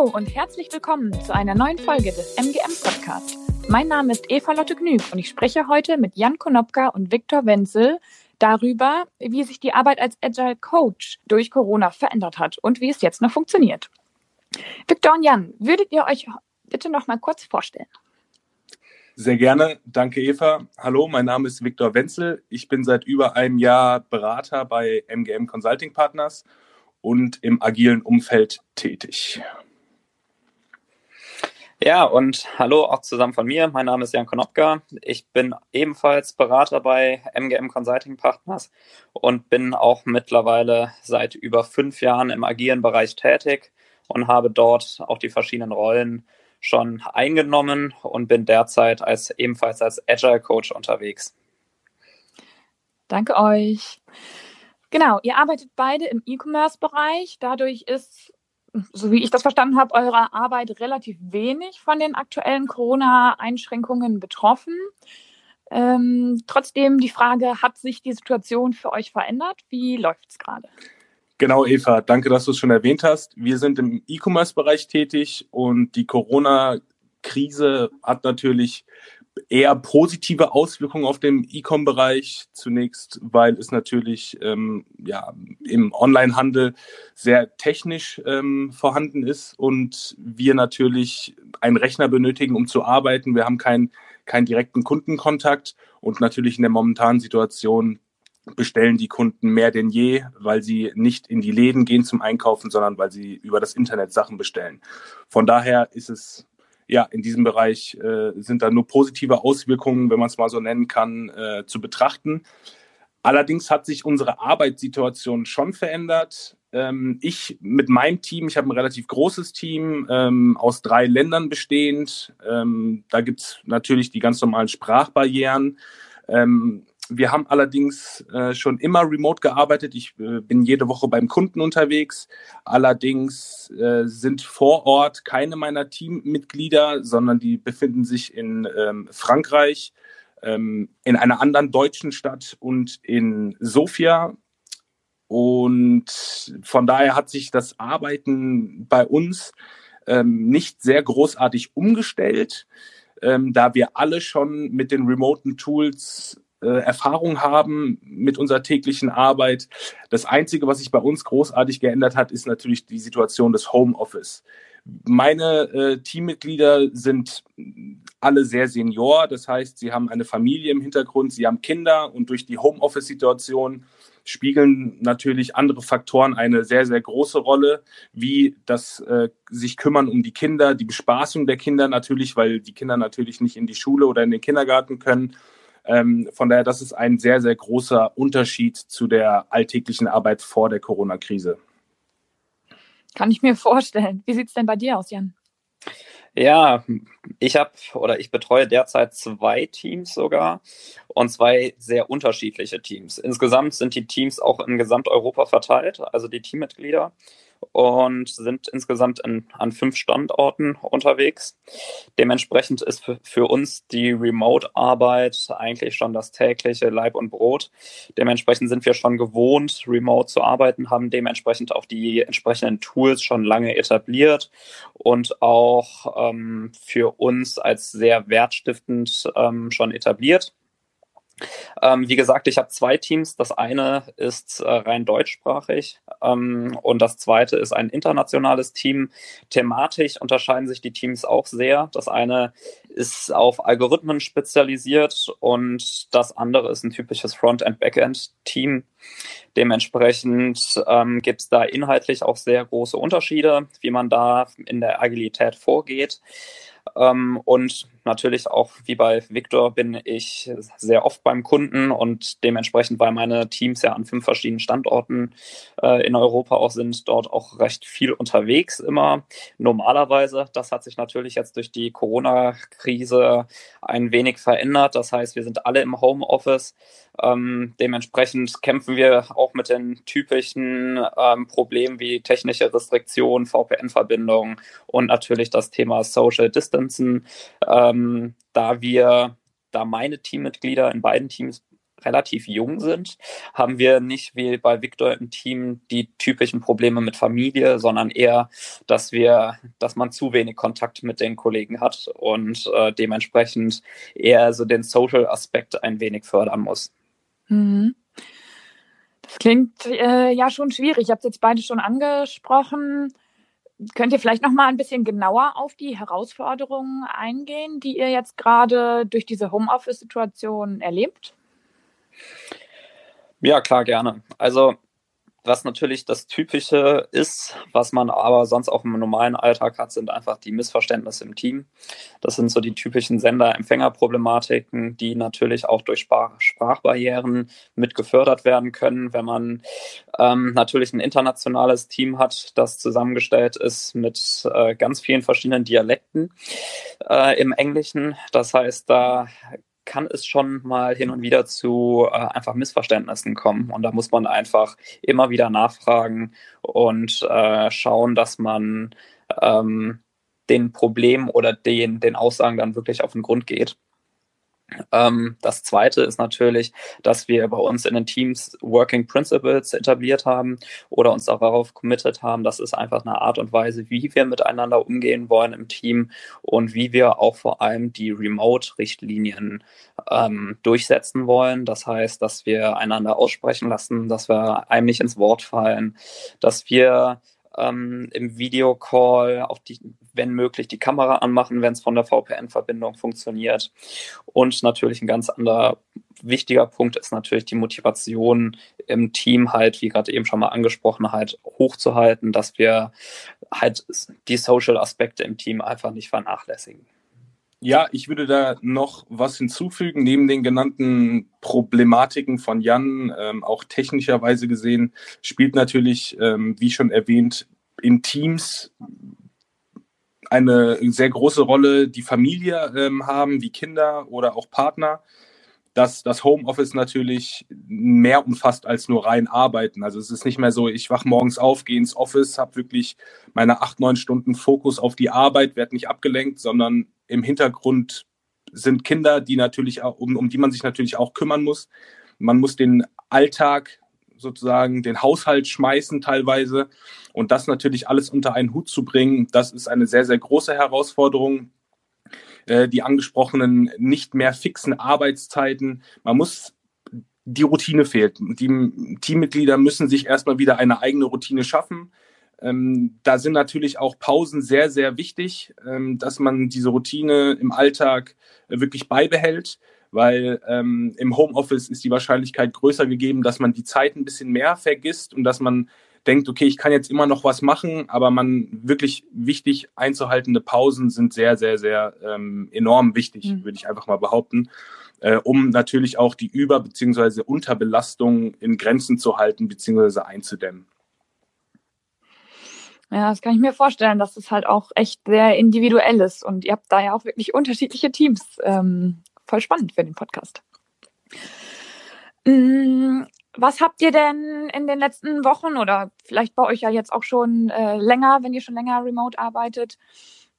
Hallo und herzlich willkommen zu einer neuen Folge des MGM Podcast. Mein Name ist Eva Lotte Gnüg und ich spreche heute mit Jan Konopka und Viktor Wenzel darüber, wie sich die Arbeit als Agile Coach durch Corona verändert hat und wie es jetzt noch funktioniert. Viktor und Jan, würdet ihr euch bitte noch mal kurz vorstellen? Sehr gerne. Danke, Eva. Hallo, mein Name ist Viktor Wenzel. Ich bin seit über einem Jahr Berater bei MGM Consulting Partners und im agilen Umfeld tätig. Ja, und hallo auch zusammen von mir. Mein Name ist Jan Konopka. Ich bin ebenfalls Berater bei MGM Consulting Partners und bin auch mittlerweile seit über fünf Jahren im agilen Bereich tätig und habe dort auch die verschiedenen Rollen schon eingenommen und bin derzeit als ebenfalls als Agile Coach unterwegs. Danke euch. Genau, ihr arbeitet beide im E-Commerce-Bereich. Dadurch ist, so wie ich das verstanden habe, eure Arbeit relativ wenig von den aktuellen Corona-Einschränkungen betroffen. Ähm, trotzdem die Frage, hat sich die Situation für euch verändert? Wie läuft es gerade? Genau, Eva, danke, dass du es schon erwähnt hast. Wir sind im E-Commerce-Bereich tätig und die Corona-Krise hat natürlich eher positive Auswirkungen auf den E-Com-Bereich. Zunächst, weil es natürlich ähm, ja, im Online-Handel sehr technisch ähm, vorhanden ist und wir natürlich einen Rechner benötigen, um zu arbeiten. Wir haben keinen keinen direkten Kundenkontakt und natürlich in der momentanen Situation bestellen die Kunden mehr denn je, weil sie nicht in die Läden gehen zum Einkaufen, sondern weil sie über das Internet Sachen bestellen. Von daher ist es ja, in diesem Bereich äh, sind da nur positive Auswirkungen, wenn man es mal so nennen kann, äh, zu betrachten. Allerdings hat sich unsere Arbeitssituation schon verändert. Ähm, ich mit meinem Team, ich habe ein relativ großes Team ähm, aus drei Ländern bestehend. Ähm, da gibt es natürlich die ganz normalen Sprachbarrieren. Ähm, wir haben allerdings äh, schon immer remote gearbeitet. Ich äh, bin jede Woche beim Kunden unterwegs. Allerdings äh, sind vor Ort keine meiner Teammitglieder, sondern die befinden sich in ähm, Frankreich, ähm, in einer anderen deutschen Stadt und in Sofia. Und von daher hat sich das Arbeiten bei uns ähm, nicht sehr großartig umgestellt, ähm, da wir alle schon mit den remoten Tools Erfahrung haben mit unserer täglichen Arbeit. Das Einzige, was sich bei uns großartig geändert hat, ist natürlich die Situation des Homeoffice. Meine äh, Teammitglieder sind alle sehr senior, das heißt, sie haben eine Familie im Hintergrund, sie haben Kinder und durch die Homeoffice-Situation spiegeln natürlich andere Faktoren eine sehr, sehr große Rolle, wie das äh, sich kümmern um die Kinder, die Bespaßung der Kinder natürlich, weil die Kinder natürlich nicht in die Schule oder in den Kindergarten können ähm, von daher, das ist ein sehr, sehr großer Unterschied zu der alltäglichen Arbeit vor der Corona-Krise. Kann ich mir vorstellen. Wie sieht es denn bei dir aus, Jan? Ja, ich habe oder ich betreue derzeit zwei Teams sogar und zwei sehr unterschiedliche Teams. Insgesamt sind die Teams auch in Gesamteuropa verteilt, also die Teammitglieder und sind insgesamt in, an fünf Standorten unterwegs. Dementsprechend ist für, uns die Remote-Arbeit eigentlich schon das tägliche Leib und Brot. Dementsprechend sind wir schon gewohnt, remote zu arbeiten, haben dementsprechend auch die entsprechenden Tools schon lange etabliert und auch ähm, für uns als sehr wertstiftend ähm, schon etabliert. Ähm, wie gesagt, ich habe zwei Teams. Das eine ist äh, rein deutschsprachig ähm, und das zweite ist ein internationales Team. Thematisch unterscheiden sich die Teams auch sehr. Das eine ist auf Algorithmen spezialisiert und das andere ist ein typisches Front-end-Backend-Team. Dementsprechend ähm, gibt es da inhaltlich auch sehr große Unterschiede, wie man da in der Agilität vorgeht. Ähm, und natürlich auch wie bei Victor bin ich sehr oft beim Kunden und dementsprechend, weil meine Teams ja an fünf verschiedenen Standorten äh, in Europa auch sind, dort auch recht viel unterwegs immer. Normalerweise, das hat sich natürlich jetzt durch die Corona-Krise ein wenig verändert. Das heißt, wir sind alle im Homeoffice. Ähm, dementsprechend kämpfen wir auch mit den typischen ähm, Problemen wie technische Restriktionen, VPN-Verbindungen und natürlich das Thema Social Distancing. Ähm, da wir, da meine Teammitglieder in beiden Teams relativ jung sind, haben wir nicht wie bei Victor im Team die typischen Probleme mit Familie, sondern eher, dass wir, dass man zu wenig Kontakt mit den Kollegen hat und äh, dementsprechend eher so den Social Aspekt ein wenig fördern muss. Mhm. Das klingt äh, ja schon schwierig. Ich habe es jetzt beide schon angesprochen. Könnt ihr vielleicht noch mal ein bisschen genauer auf die Herausforderungen eingehen, die ihr jetzt gerade durch diese Homeoffice-Situation erlebt? Ja, klar, gerne. Also was natürlich das Typische ist, was man aber sonst auch im normalen Alltag hat, sind einfach die Missverständnisse im Team. Das sind so die typischen Sender-Empfänger-Problematiken, die natürlich auch durch Sprach Sprachbarrieren mit gefördert werden können, wenn man ähm, natürlich ein internationales Team hat, das zusammengestellt ist mit äh, ganz vielen verschiedenen Dialekten äh, im Englischen. Das heißt, da kann es schon mal hin und wieder zu äh, einfach Missverständnissen kommen. Und da muss man einfach immer wieder nachfragen und äh, schauen, dass man ähm, den Problemen oder den, den Aussagen dann wirklich auf den Grund geht. Ähm, das zweite ist natürlich, dass wir bei uns in den Teams Working Principles etabliert haben oder uns darauf committed haben. Das ist einfach eine Art und Weise, wie wir miteinander umgehen wollen im Team und wie wir auch vor allem die Remote-Richtlinien ähm, durchsetzen wollen. Das heißt, dass wir einander aussprechen lassen, dass wir einem nicht ins Wort fallen, dass wir ähm, im Videocall auch die, wenn möglich, die Kamera anmachen, wenn es von der VPN-Verbindung funktioniert. Und natürlich ein ganz anderer wichtiger Punkt ist natürlich die Motivation im Team halt, wie gerade eben schon mal angesprochen, halt hochzuhalten, dass wir halt die Social-Aspekte im Team einfach nicht vernachlässigen. Ja, ich würde da noch was hinzufügen. Neben den genannten Problematiken von Jan, ähm, auch technischerweise gesehen, spielt natürlich, ähm, wie schon erwähnt, in Teams eine sehr große Rolle die Familie ähm, haben, wie Kinder oder auch Partner, dass das Homeoffice natürlich mehr umfasst als nur rein arbeiten. Also es ist nicht mehr so, ich wach morgens auf, gehe ins Office, habe wirklich meine acht, neun Stunden Fokus auf die Arbeit, werde nicht abgelenkt, sondern im Hintergrund sind Kinder, die natürlich auch, um, um die man sich natürlich auch kümmern muss. Man muss den Alltag sozusagen den Haushalt schmeißen teilweise. Und das natürlich alles unter einen Hut zu bringen, das ist eine sehr, sehr große Herausforderung. Äh, die angesprochenen nicht mehr fixen Arbeitszeiten. Man muss die Routine fehlt. Die Teammitglieder müssen sich erstmal wieder eine eigene Routine schaffen. Ähm, da sind natürlich auch Pausen sehr, sehr wichtig, ähm, dass man diese Routine im Alltag äh, wirklich beibehält weil ähm, im Homeoffice ist die Wahrscheinlichkeit größer gegeben, dass man die Zeit ein bisschen mehr vergisst und dass man denkt, okay, ich kann jetzt immer noch was machen, aber man wirklich wichtig einzuhaltende Pausen sind sehr, sehr, sehr ähm, enorm wichtig, mhm. würde ich einfach mal behaupten, äh, um natürlich auch die Über- bzw. Unterbelastung in Grenzen zu halten bzw. einzudämmen. Ja, das kann ich mir vorstellen, dass es halt auch echt sehr individuell ist und ihr habt da ja auch wirklich unterschiedliche Teams. Ähm, voll spannend für den Podcast. Mm, was habt ihr denn in den letzten Wochen oder vielleicht bei euch ja jetzt auch schon äh, länger, wenn ihr schon länger remote arbeitet,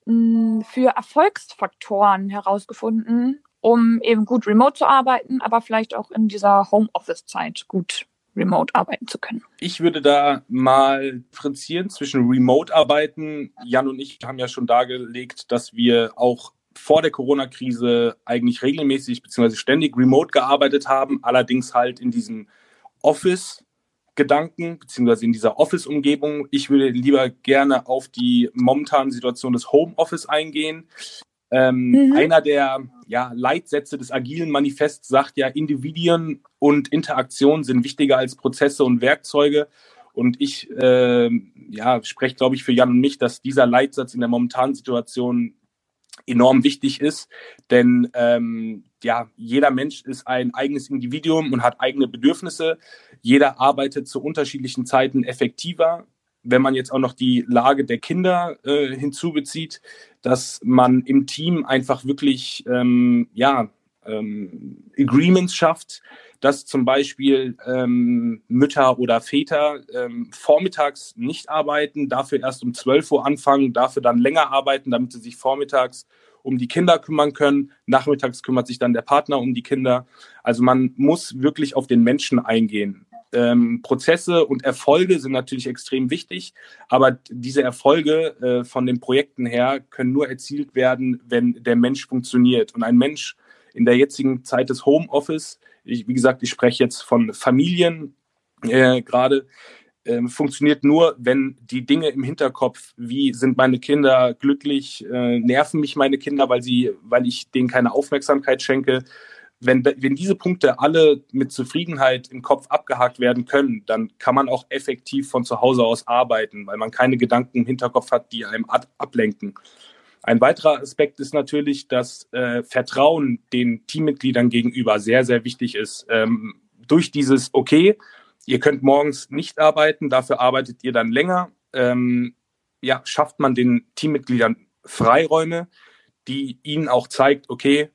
mh, mm, für Erfolgsfaktoren herausgefunden, um eben gut remote zu arbeiten, aber vielleicht auch in dieser Homeoffice-Zeit gut remote arbeiten zu können? Ich würde da mal differenzieren zwischen remote arbeiten. Jan und ich haben ja schon dargelegt, dass wir auch vor der Corona-Krise eigentlich regelmäßig bzw. ständig remote gearbeitet haben, allerdings halt in diesem Office-Gedanken bzw. in dieser Office-Umgebung. Ich würde lieber gerne auf die momentane Situation des Homeoffice eingehen. Ähm, mhm. Einer der ja, Leitsätze des agilen Manifests sagt ja, Individuen und Interaktion sind wichtiger als Prozesse und Werkzeuge. Und ich äh, ja, spreche, glaube ich, für Jan und mich, dass dieser Leitsatz in der momentanen Situation enorm wichtig ist, denn ähm, ja, jeder Mensch ist ein eigenes Individuum und hat eigene Bedürfnisse. Jeder arbeitet zu unterschiedlichen Zeiten effektiver. Wenn man jetzt auch noch die Lage der Kinder äh, hinzubezieht, dass man im Team einfach wirklich ähm, ja, ähm, Agreements schafft, dass zum Beispiel ähm, Mütter oder Väter ähm, vormittags nicht arbeiten, dafür erst um 12 Uhr anfangen, dafür dann länger arbeiten, damit sie sich vormittags um die Kinder kümmern können. Nachmittags kümmert sich dann der Partner um die Kinder. Also man muss wirklich auf den Menschen eingehen. Ähm, Prozesse und Erfolge sind natürlich extrem wichtig, aber diese Erfolge äh, von den Projekten her können nur erzielt werden, wenn der Mensch funktioniert. Und ein Mensch in der jetzigen Zeit des Homeoffice, ich, wie gesagt, ich spreche jetzt von Familien äh, gerade, äh, funktioniert nur, wenn die Dinge im Hinterkopf, wie sind meine Kinder glücklich, äh, nerven mich meine Kinder, weil sie, weil ich denen keine Aufmerksamkeit schenke, wenn, wenn diese Punkte alle mit Zufriedenheit im Kopf abgehakt werden können, dann kann man auch effektiv von zu Hause aus arbeiten, weil man keine Gedanken im Hinterkopf hat, die einem ablenken. Ein weiterer Aspekt ist natürlich, dass äh, Vertrauen den Teammitgliedern gegenüber sehr, sehr wichtig ist. Ähm, durch dieses, okay, ihr könnt morgens nicht arbeiten, dafür arbeitet ihr dann länger, ähm, ja, schafft man den Teammitgliedern Freiräume, die ihnen auch zeigt, okay,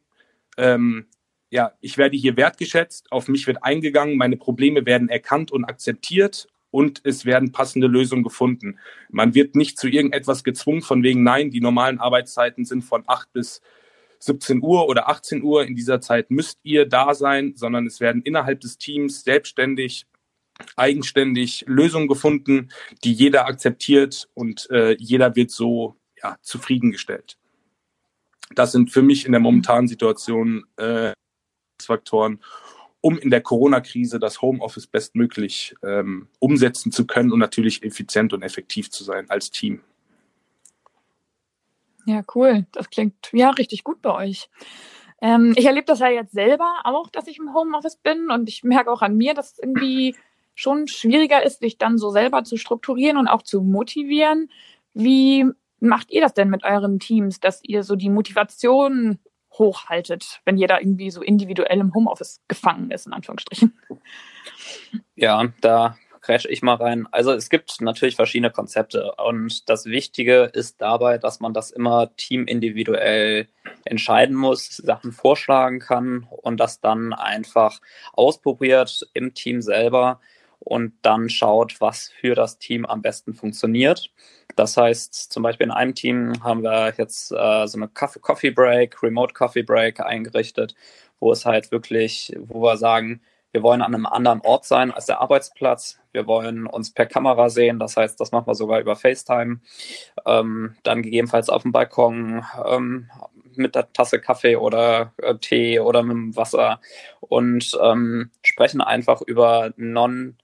ähm, ja, ich werde hier wertgeschätzt, auf mich wird eingegangen, meine Probleme werden erkannt und akzeptiert und es werden passende Lösungen gefunden. Man wird nicht zu irgendetwas gezwungen von wegen, nein, die normalen Arbeitszeiten sind von 8 bis 17 Uhr oder 18 Uhr. In dieser Zeit müsst ihr da sein, sondern es werden innerhalb des Teams selbstständig, eigenständig Lösungen gefunden, die jeder akzeptiert und äh, jeder wird so ja, zufriedengestellt. Das sind für mich in der momentanen Situation äh, Faktoren, um in der Corona-Krise das Homeoffice bestmöglich ähm, umsetzen zu können und natürlich effizient und effektiv zu sein als Team. Ja, cool. Das klingt ja richtig gut bei euch. Ähm, ich erlebe das ja jetzt selber auch, dass ich im Homeoffice bin und ich merke auch an mir, dass es irgendwie schon schwieriger ist, sich dann so selber zu strukturieren und auch zu motivieren. Wie macht ihr das denn mit euren Teams, dass ihr so die Motivation hochhaltet, wenn jeder irgendwie so individuell im Homeoffice gefangen ist, in Anführungsstrichen. Ja, da crash ich mal rein. Also es gibt natürlich verschiedene Konzepte und das Wichtige ist dabei, dass man das immer teamindividuell entscheiden muss, Sachen vorschlagen kann und das dann einfach ausprobiert im Team selber und dann schaut, was für das Team am besten funktioniert. Das heißt, zum Beispiel in einem Team haben wir jetzt äh, so eine Coffee Break, Remote Coffee Break eingerichtet, wo es halt wirklich, wo wir sagen, wir wollen an einem anderen Ort sein als der Arbeitsplatz. Wir wollen uns per Kamera sehen. Das heißt, das machen wir sogar über FaceTime. Ähm, dann gegebenenfalls auf dem Balkon ähm, mit der Tasse Kaffee oder äh, Tee oder mit dem Wasser und ähm, sprechen einfach über non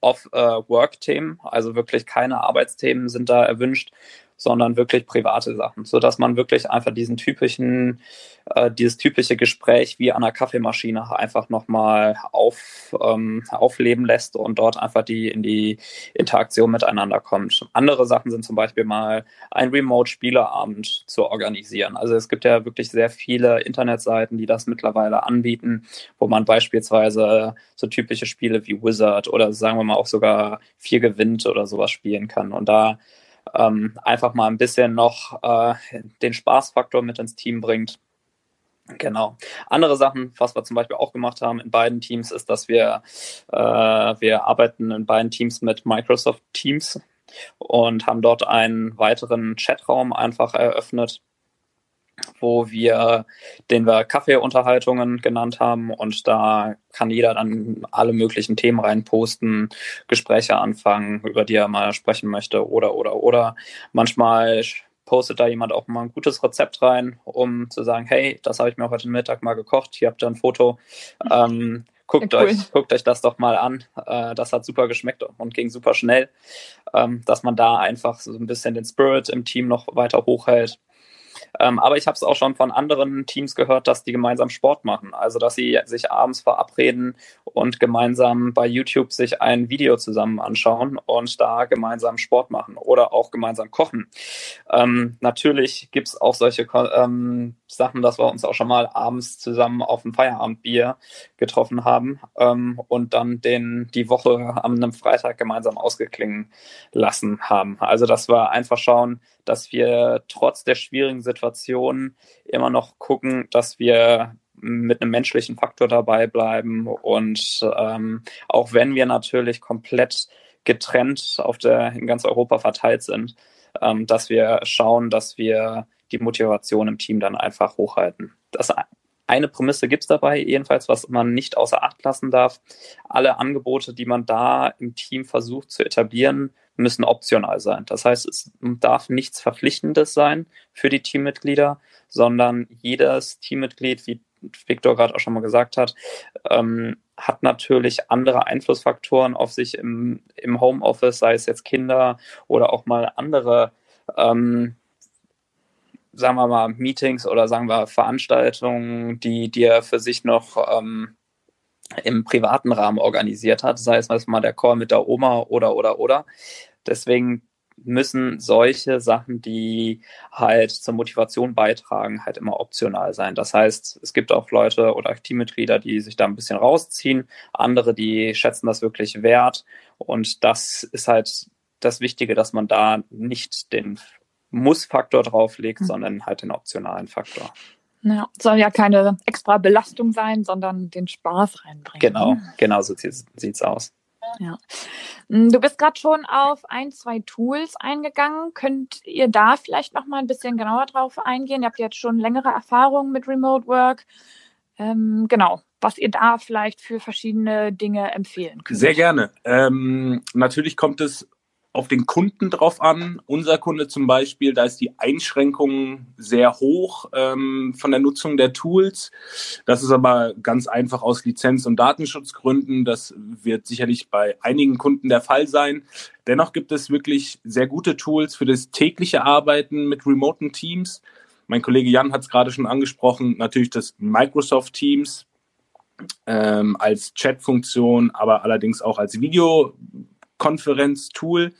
Off-Work-Themen, also wirklich keine Arbeitsthemen sind da erwünscht, sondern wirklich private Sachen, so dass man wirklich einfach diesen typischen, äh, dieses typische Gespräch wie an einer Kaffeemaschine einfach nochmal auf, ähm, aufleben lässt und dort einfach die in die Interaktion miteinander kommt. Andere Sachen sind zum Beispiel mal ein Remote-Spieleabend zu organisieren. Also es gibt ja wirklich sehr viele Internetseiten, die das mittlerweile anbieten, wo man beispielsweise so typische Spiele wie Wizard oder sagen wir mal auch sogar vier gewinnt oder sowas spielen kann. Und da ähm, einfach mal ein bisschen noch äh, den Spaßfaktor mit ins Team bringt. Genau. Andere Sachen, was wir zum Beispiel auch gemacht haben in beiden Teams, ist, dass wir, äh, wir arbeiten in beiden Teams mit Microsoft Teams und haben dort einen weiteren Chatraum einfach eröffnet, wo wir, den wir Kaffeeunterhaltungen genannt haben und da kann jeder dann alle möglichen Themen reinposten, Gespräche anfangen, über die er mal sprechen möchte oder, oder, oder. Manchmal postet da jemand auch mal ein gutes Rezept rein, um zu sagen, hey, das habe ich mir heute Mittag mal gekocht, hier habt ihr ein Foto. Ähm, guckt, ja, cool. euch, guckt euch das doch mal an. Äh, das hat super geschmeckt und ging super schnell, ähm, dass man da einfach so ein bisschen den Spirit im Team noch weiter hochhält. Ähm, aber ich habe es auch schon von anderen Teams gehört, dass die gemeinsam Sport machen. Also dass sie sich abends verabreden und gemeinsam bei YouTube sich ein Video zusammen anschauen und da gemeinsam Sport machen oder auch gemeinsam kochen. Ähm, natürlich gibt es auch solche ähm, Sachen, dass wir uns auch schon mal abends zusammen auf ein Feierabendbier getroffen haben ähm, und dann den, die Woche am einem Freitag gemeinsam ausgeklingen lassen haben. Also dass wir einfach schauen, dass wir trotz der schwierigen Situation immer noch gucken, dass wir mit einem menschlichen Faktor dabei bleiben und ähm, auch wenn wir natürlich komplett getrennt auf der in ganz Europa verteilt sind, ähm, dass wir schauen, dass wir die Motivation im Team dann einfach hochhalten. Das eine Prämisse gibt es dabei, jedenfalls, was man nicht außer Acht lassen darf. Alle Angebote, die man da im Team versucht zu etablieren, müssen optional sein. Das heißt, es darf nichts Verpflichtendes sein für die Teammitglieder, sondern jedes Teammitglied, wie Victor gerade auch schon mal gesagt hat, ähm, hat natürlich andere Einflussfaktoren auf sich im, im Homeoffice, sei es jetzt Kinder oder auch mal andere ähm, sagen wir mal, Meetings oder sagen wir Veranstaltungen, die, er für sich noch ähm, im privaten Rahmen organisiert hat, sei es mal der Call mit der Oma oder oder oder. Deswegen müssen solche Sachen, die halt zur Motivation beitragen, halt immer optional sein. Das heißt, es gibt auch Leute oder Teammitglieder, die sich da ein bisschen rausziehen, andere, die schätzen das wirklich wert. Und das ist halt das Wichtige, dass man da nicht den muss-Faktor drauflegt, mhm. sondern halt den optionalen Faktor. Ja, soll ja keine extra Belastung sein, sondern den Spaß reinbringen. Genau, genau so sieht es aus. Ja. Hm, du bist gerade schon auf ein, zwei Tools eingegangen. Könnt ihr da vielleicht noch mal ein bisschen genauer drauf eingehen? Ihr habt jetzt schon längere Erfahrungen mit Remote Work. Ähm, genau, was ihr da vielleicht für verschiedene Dinge empfehlen könnt. Sehr gerne. Ähm, natürlich kommt es auf den Kunden drauf an. Unser Kunde zum Beispiel, da ist die Einschränkung sehr hoch ähm, von der Nutzung der Tools. Das ist aber ganz einfach aus Lizenz- und Datenschutzgründen. Das wird sicherlich bei einigen Kunden der Fall sein. Dennoch gibt es wirklich sehr gute Tools für das tägliche Arbeiten mit remoten Teams. Mein Kollege Jan hat es gerade schon angesprochen, natürlich das Microsoft Teams ähm, als Chatfunktion, aber allerdings auch als Video Konferenz-Tool.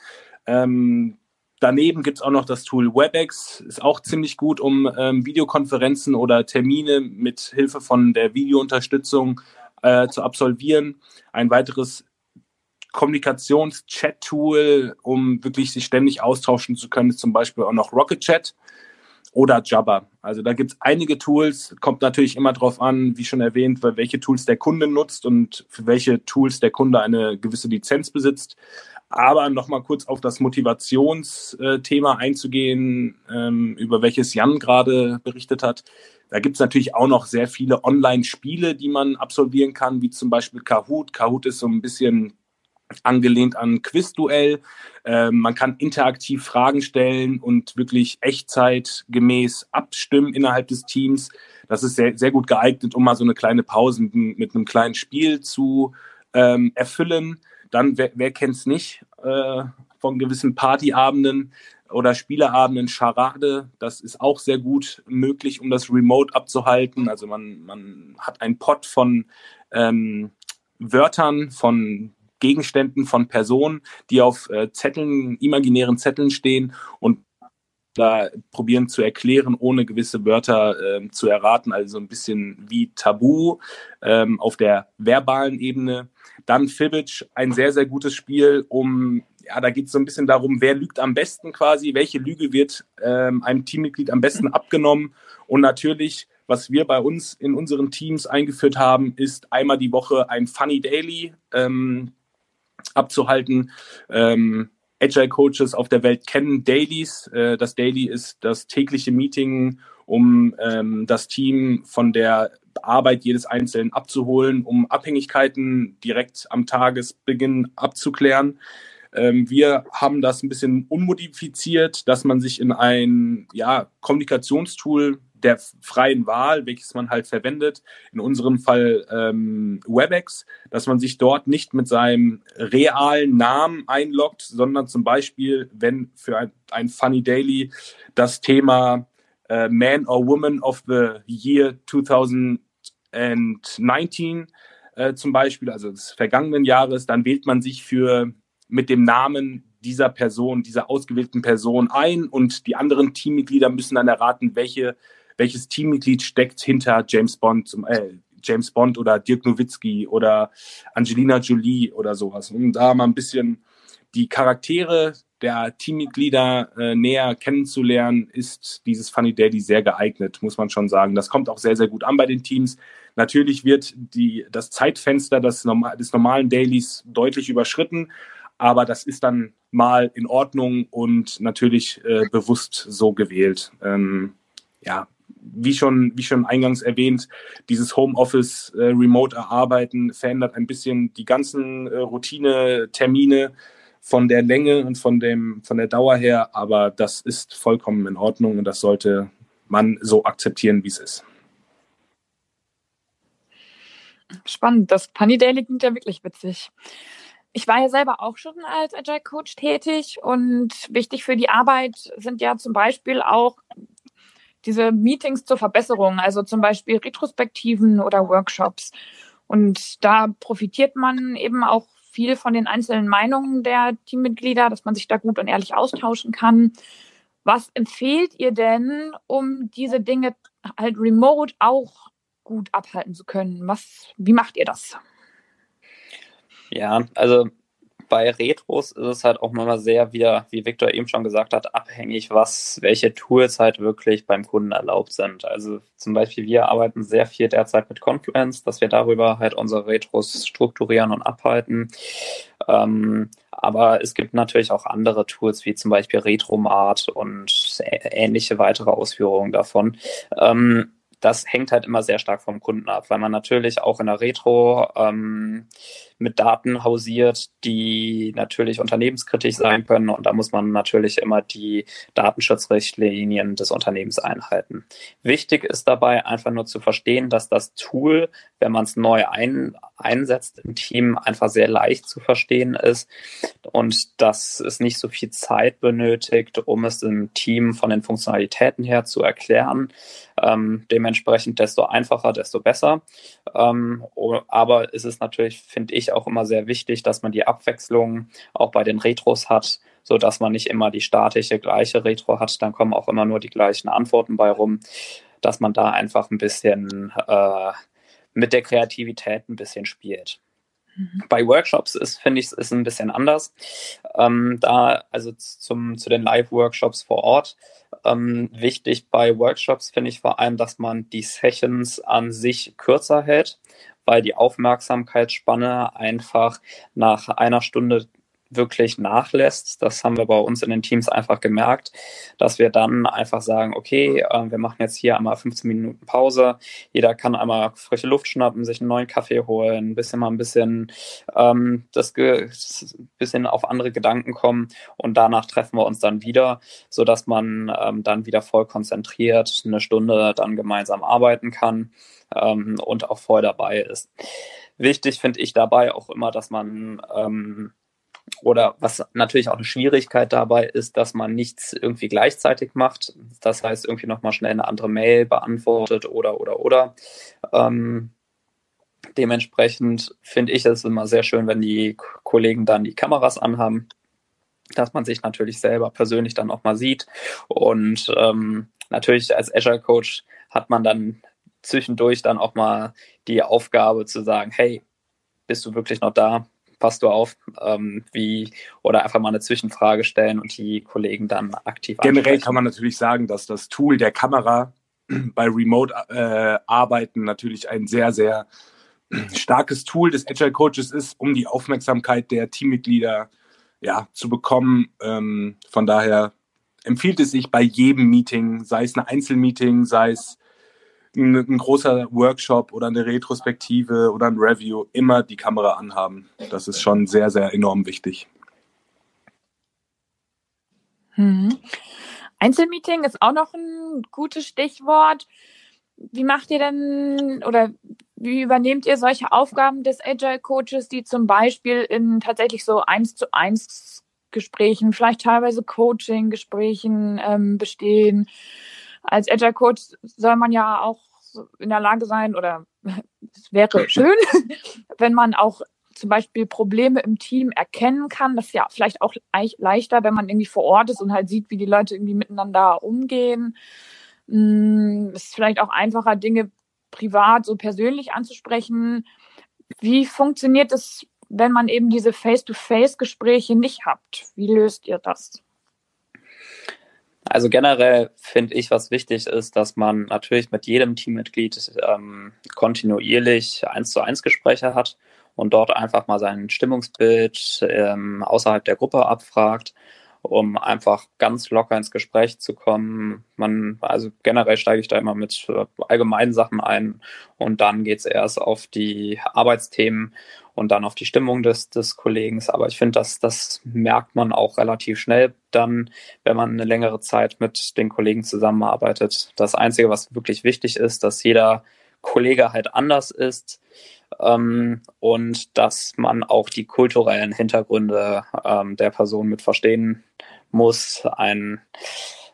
Ähm, daneben gibt es auch noch das Tool WebEx, ist auch ziemlich gut, um ähm, Videokonferenzen oder Termine mit Hilfe von der Videounterstützung äh, zu absolvieren. Ein weiteres Kommunikations-Chat-Tool, um wirklich sich ständig austauschen zu können, ist zum Beispiel auch noch Rocket Chat oder Jabber. Also da gibt es einige Tools, kommt natürlich immer darauf an, wie schon erwähnt, welche Tools der Kunde nutzt und für welche Tools der Kunde eine gewisse Lizenz besitzt. Aber nochmal kurz auf das Motivationsthema einzugehen, ähm, über welches Jan gerade berichtet hat. Da gibt es natürlich auch noch sehr viele Online-Spiele, die man absolvieren kann, wie zum Beispiel Kahoot. Kahoot ist so ein bisschen angelehnt an Quizduell. Äh, man kann interaktiv Fragen stellen und wirklich echtzeitgemäß abstimmen innerhalb des Teams. Das ist sehr, sehr gut geeignet, um mal so eine kleine Pause mit, mit einem kleinen Spiel zu ähm, erfüllen. Dann, wer, wer kennt es nicht, äh, von gewissen Partyabenden oder Spieleabenden Charade. Das ist auch sehr gut möglich, um das Remote abzuhalten. Also man, man hat einen Pot von ähm, Wörtern, von Gegenständen von Personen, die auf äh, Zetteln, imaginären Zetteln stehen und da probieren zu erklären, ohne gewisse Wörter äh, zu erraten, also ein bisschen wie Tabu ähm, auf der verbalen Ebene. Dann Fibbage, ein sehr, sehr gutes Spiel, um, ja, da geht es so ein bisschen darum, wer lügt am besten quasi, welche Lüge wird ähm, einem Teammitglied am besten abgenommen und natürlich was wir bei uns in unseren Teams eingeführt haben, ist einmal die Woche ein Funny Daily. Ähm, abzuhalten. Ähm, Agile Coaches auf der Welt kennen Dailies. Äh, das Daily ist das tägliche Meeting, um ähm, das Team von der Arbeit jedes Einzelnen abzuholen, um Abhängigkeiten direkt am Tagesbeginn abzuklären. Ähm, wir haben das ein bisschen unmodifiziert, dass man sich in ein ja, Kommunikationstool der freien Wahl, welches man halt verwendet, in unserem Fall ähm, WebEx, dass man sich dort nicht mit seinem realen Namen einloggt, sondern zum Beispiel, wenn für ein, ein Funny Daily das Thema äh, Man or Woman of the Year 2019 äh, zum Beispiel, also des vergangenen Jahres, dann wählt man sich für mit dem Namen dieser Person, dieser ausgewählten Person ein und die anderen Teammitglieder müssen dann erraten, welche welches Teammitglied steckt hinter James Bond, äh, James Bond oder Dirk Nowitzki oder Angelina Jolie oder sowas. Um da mal ein bisschen die Charaktere der Teammitglieder äh, näher kennenzulernen, ist dieses Funny Daddy sehr geeignet, muss man schon sagen. Das kommt auch sehr, sehr gut an bei den Teams. Natürlich wird die, das Zeitfenster des, des normalen Dailies deutlich überschritten, aber das ist dann mal in Ordnung und natürlich äh, bewusst so gewählt. Ähm, ja, wie schon, wie schon eingangs erwähnt, dieses Homeoffice äh, Remote erarbeiten verändert ein bisschen die ganzen äh, Routine-Termine von der Länge und von dem, von der Dauer her, aber das ist vollkommen in Ordnung und das sollte man so akzeptieren, wie es ist. Spannend, das Punny Daily klingt ja wirklich witzig. Ich war ja selber auch schon als Agile Coach tätig und wichtig für die Arbeit sind ja zum Beispiel auch diese Meetings zur Verbesserung, also zum Beispiel Retrospektiven oder Workshops. Und da profitiert man eben auch viel von den einzelnen Meinungen der Teammitglieder, dass man sich da gut und ehrlich austauschen kann. Was empfehlt ihr denn, um diese Dinge halt remote auch gut abhalten zu können? Was, wie macht ihr das? Ja, also bei Retros ist es halt auch mal sehr wieder, wie Victor eben schon gesagt hat, abhängig, was, welche Tools halt wirklich beim Kunden erlaubt sind. Also zum Beispiel wir arbeiten sehr viel derzeit mit Confluence, dass wir darüber halt unsere Retros strukturieren und abhalten. Ähm, aber es gibt natürlich auch andere Tools, wie zum Beispiel Retromat und ähnliche weitere Ausführungen davon. Ähm, das hängt halt immer sehr stark vom Kunden ab, weil man natürlich auch in der Retro ähm, mit Daten hausiert, die natürlich unternehmenskritisch sein können. Und da muss man natürlich immer die Datenschutzrichtlinien des Unternehmens einhalten. Wichtig ist dabei einfach nur zu verstehen, dass das Tool, wenn man es neu ein, einsetzt im Team, einfach sehr leicht zu verstehen ist und dass es nicht so viel Zeit benötigt, um es im Team von den Funktionalitäten her zu erklären. Ähm, dementsprechend desto einfacher, desto besser. Ähm, aber es ist natürlich, finde ich, auch immer sehr wichtig, dass man die Abwechslung auch bei den Retros hat, so dass man nicht immer die statische gleiche Retro hat, dann kommen auch immer nur die gleichen Antworten bei rum, dass man da einfach ein bisschen äh, mit der Kreativität ein bisschen spielt. Mhm. Bei Workshops ist, finde ich, ist ein bisschen anders. Ähm, da, also zum, zu den Live-Workshops vor Ort, ähm, wichtig bei Workshops finde ich vor allem, dass man die Sessions an sich kürzer hält, weil die Aufmerksamkeitsspanne einfach nach einer Stunde wirklich nachlässt. Das haben wir bei uns in den Teams einfach gemerkt, dass wir dann einfach sagen, okay, äh, wir machen jetzt hier einmal 15 Minuten Pause. Jeder kann einmal frische Luft schnappen, sich einen neuen Kaffee holen, ein bisschen mal ein bisschen ähm, das bisschen auf andere Gedanken kommen und danach treffen wir uns dann wieder, so dass man ähm, dann wieder voll konzentriert eine Stunde dann gemeinsam arbeiten kann ähm, und auch voll dabei ist. Wichtig finde ich dabei auch immer, dass man ähm, oder was natürlich auch eine Schwierigkeit dabei ist, dass man nichts irgendwie gleichzeitig macht. Das heißt, irgendwie nochmal schnell eine andere Mail beantwortet oder, oder, oder. Ähm, dementsprechend finde ich es immer sehr schön, wenn die Kollegen dann die Kameras anhaben, dass man sich natürlich selber persönlich dann auch mal sieht. Und ähm, natürlich als Azure Coach hat man dann zwischendurch dann auch mal die Aufgabe zu sagen, hey, bist du wirklich noch da? Passt du auf? Ähm, wie, oder einfach mal eine Zwischenfrage stellen und die Kollegen dann aktiv Generell ansprechen. kann man natürlich sagen, dass das Tool der Kamera bei Remote-Arbeiten äh, natürlich ein sehr, sehr starkes Tool des Agile Coaches ist, um die Aufmerksamkeit der Teammitglieder ja, zu bekommen. Ähm, von daher empfiehlt es sich bei jedem Meeting, sei es ein Einzelmeeting, sei es ein, ein, großer Workshop oder eine Retrospektive oder ein Review immer die Kamera anhaben. Das ist schon sehr, sehr enorm wichtig. Hm. Einzelmeeting ist auch noch ein gutes Stichwort. Wie macht ihr denn oder wie übernehmt ihr solche Aufgaben des Agile Coaches, die zum Beispiel in tatsächlich so eins zu eins Gesprächen, vielleicht teilweise Coaching-Gesprächen ähm, bestehen? Als Agile Coach soll man ja auch in der Lage sein oder es wäre schön, wenn man auch zum Beispiel Probleme im Team erkennen kann. Das ist ja vielleicht auch leichter, wenn man irgendwie vor Ort ist und halt sieht, wie die Leute irgendwie miteinander umgehen. Hm, es ist vielleicht auch einfacher, Dinge privat, so persönlich anzusprechen. Wie funktioniert es, wenn man eben diese Face-to-Face-Gespräche nicht hat? Wie löst ihr das? Also generell finde ich, was wichtig ist, dass man natürlich mit jedem Teammitglied ähm, kontinuierlich eins zu eins Gespräche hat und dort einfach mal sein Stimmungsbild ähm, außerhalb der Gruppe abfragt um einfach ganz locker ins Gespräch zu kommen. Man, also generell steige ich da immer mit äh, allgemeinen Sachen ein und dann geht es erst auf die Arbeitsthemen und dann auf die Stimmung des, des Kollegen. Aber ich finde, dass das merkt man auch relativ schnell dann, wenn man eine längere Zeit mit den Kollegen zusammenarbeitet. Das Einzige, was wirklich wichtig ist, dass jeder Kollege halt anders ist ähm, und dass man auch die kulturellen Hintergründe ähm, der Person mit verstehen muss. Ein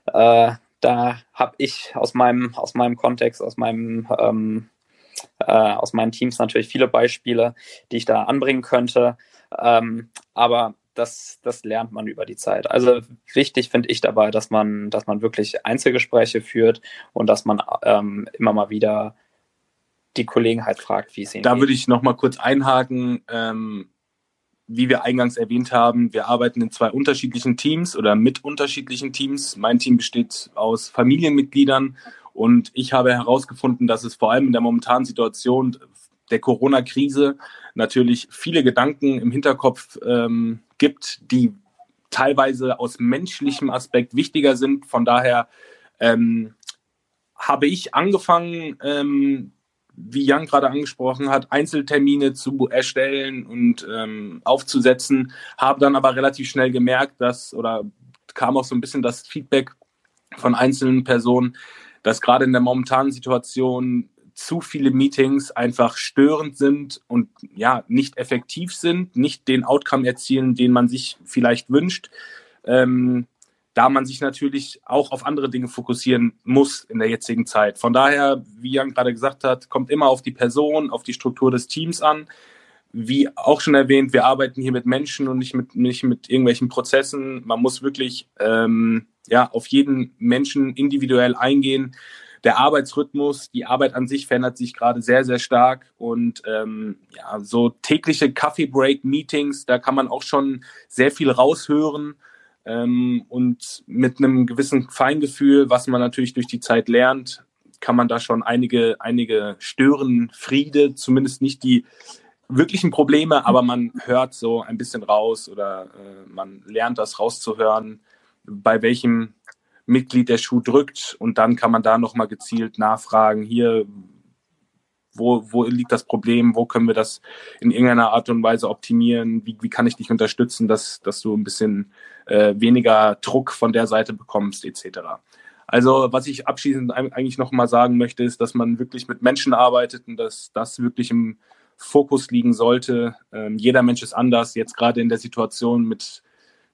äh, da habe ich aus meinem aus meinem Kontext, aus meinem ähm, äh, aus meinen Teams natürlich viele Beispiele, die ich da anbringen könnte. Ähm, aber das, das lernt man über die Zeit. Also wichtig finde ich dabei, dass man, dass man wirklich Einzelgespräche führt und dass man ähm, immer mal wieder die Kollegen halt fragt, wie es ihnen Da geht. würde ich noch mal kurz einhaken. Ähm, wie wir eingangs erwähnt haben, wir arbeiten in zwei unterschiedlichen Teams oder mit unterschiedlichen Teams. Mein Team besteht aus Familienmitgliedern und ich habe herausgefunden, dass es vor allem in der momentanen Situation der Corona-Krise natürlich viele Gedanken im Hinterkopf ähm, gibt, die teilweise aus menschlichem Aspekt wichtiger sind. Von daher ähm, habe ich angefangen, ähm, wie Jan gerade angesprochen hat, Einzeltermine zu erstellen und ähm, aufzusetzen, habe dann aber relativ schnell gemerkt, dass oder kam auch so ein bisschen das Feedback von einzelnen Personen, dass gerade in der momentanen Situation zu viele Meetings einfach störend sind und ja nicht effektiv sind, nicht den Outcome erzielen, den man sich vielleicht wünscht. Ähm, da man sich natürlich auch auf andere Dinge fokussieren muss in der jetzigen Zeit. Von daher, wie Jan gerade gesagt hat, kommt immer auf die Person, auf die Struktur des Teams an. Wie auch schon erwähnt, wir arbeiten hier mit Menschen und nicht mit, nicht mit irgendwelchen Prozessen. Man muss wirklich ähm, ja, auf jeden Menschen individuell eingehen. Der Arbeitsrhythmus, die Arbeit an sich verändert sich gerade sehr, sehr stark. Und ähm, ja, so tägliche Coffee-Break-Meetings, da kann man auch schon sehr viel raushören ähm, und mit einem gewissen Feingefühl, was man natürlich durch die Zeit lernt, kann man da schon einige, einige stören, Friede, zumindest nicht die wirklichen Probleme, aber man hört so ein bisschen raus oder äh, man lernt das rauszuhören, bei welchem Mitglied der Schuh drückt und dann kann man da nochmal gezielt nachfragen, hier, wo, wo liegt das Problem, wo können wir das in irgendeiner Art und Weise optimieren, wie, wie kann ich dich unterstützen, dass, dass du ein bisschen äh, weniger Druck von der Seite bekommst, etc. Also was ich abschließend eigentlich noch mal sagen möchte, ist, dass man wirklich mit Menschen arbeitet und dass das wirklich im Fokus liegen sollte. Ähm, jeder Mensch ist anders, jetzt gerade in der Situation mit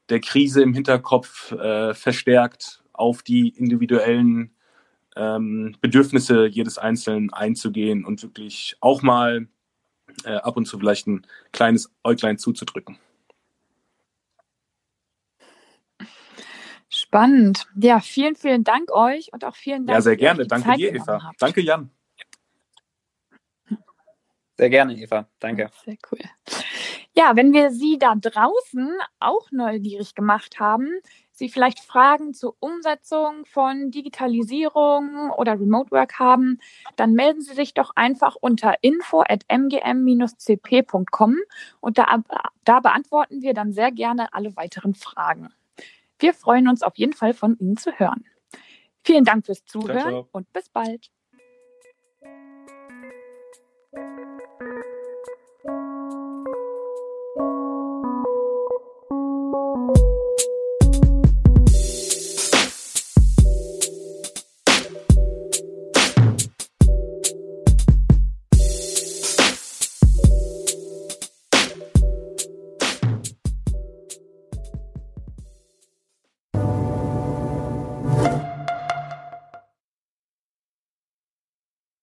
der Krise im Hinterkopf äh, verstärkt auf die individuellen ähm, Bedürfnisse jedes Einzelnen einzugehen und wirklich auch mal äh, ab und zu vielleicht ein kleines Äuglein zuzudrücken. Spannend. Ja, vielen, vielen Dank euch und auch vielen Dank. Ja, sehr gerne. Danke Zeit dir, Eva. Danke, Jan. Sehr gerne, Eva. Danke. Sehr cool. Ja, wenn wir Sie da draußen auch neugierig gemacht haben, Sie vielleicht Fragen zur Umsetzung von Digitalisierung oder Remote Work haben, dann melden Sie sich doch einfach unter info.mgm-cp.com und da, da beantworten wir dann sehr gerne alle weiteren Fragen. Wir freuen uns auf jeden Fall von Ihnen zu hören. Vielen Dank fürs Zuhören ciao, und bis bald.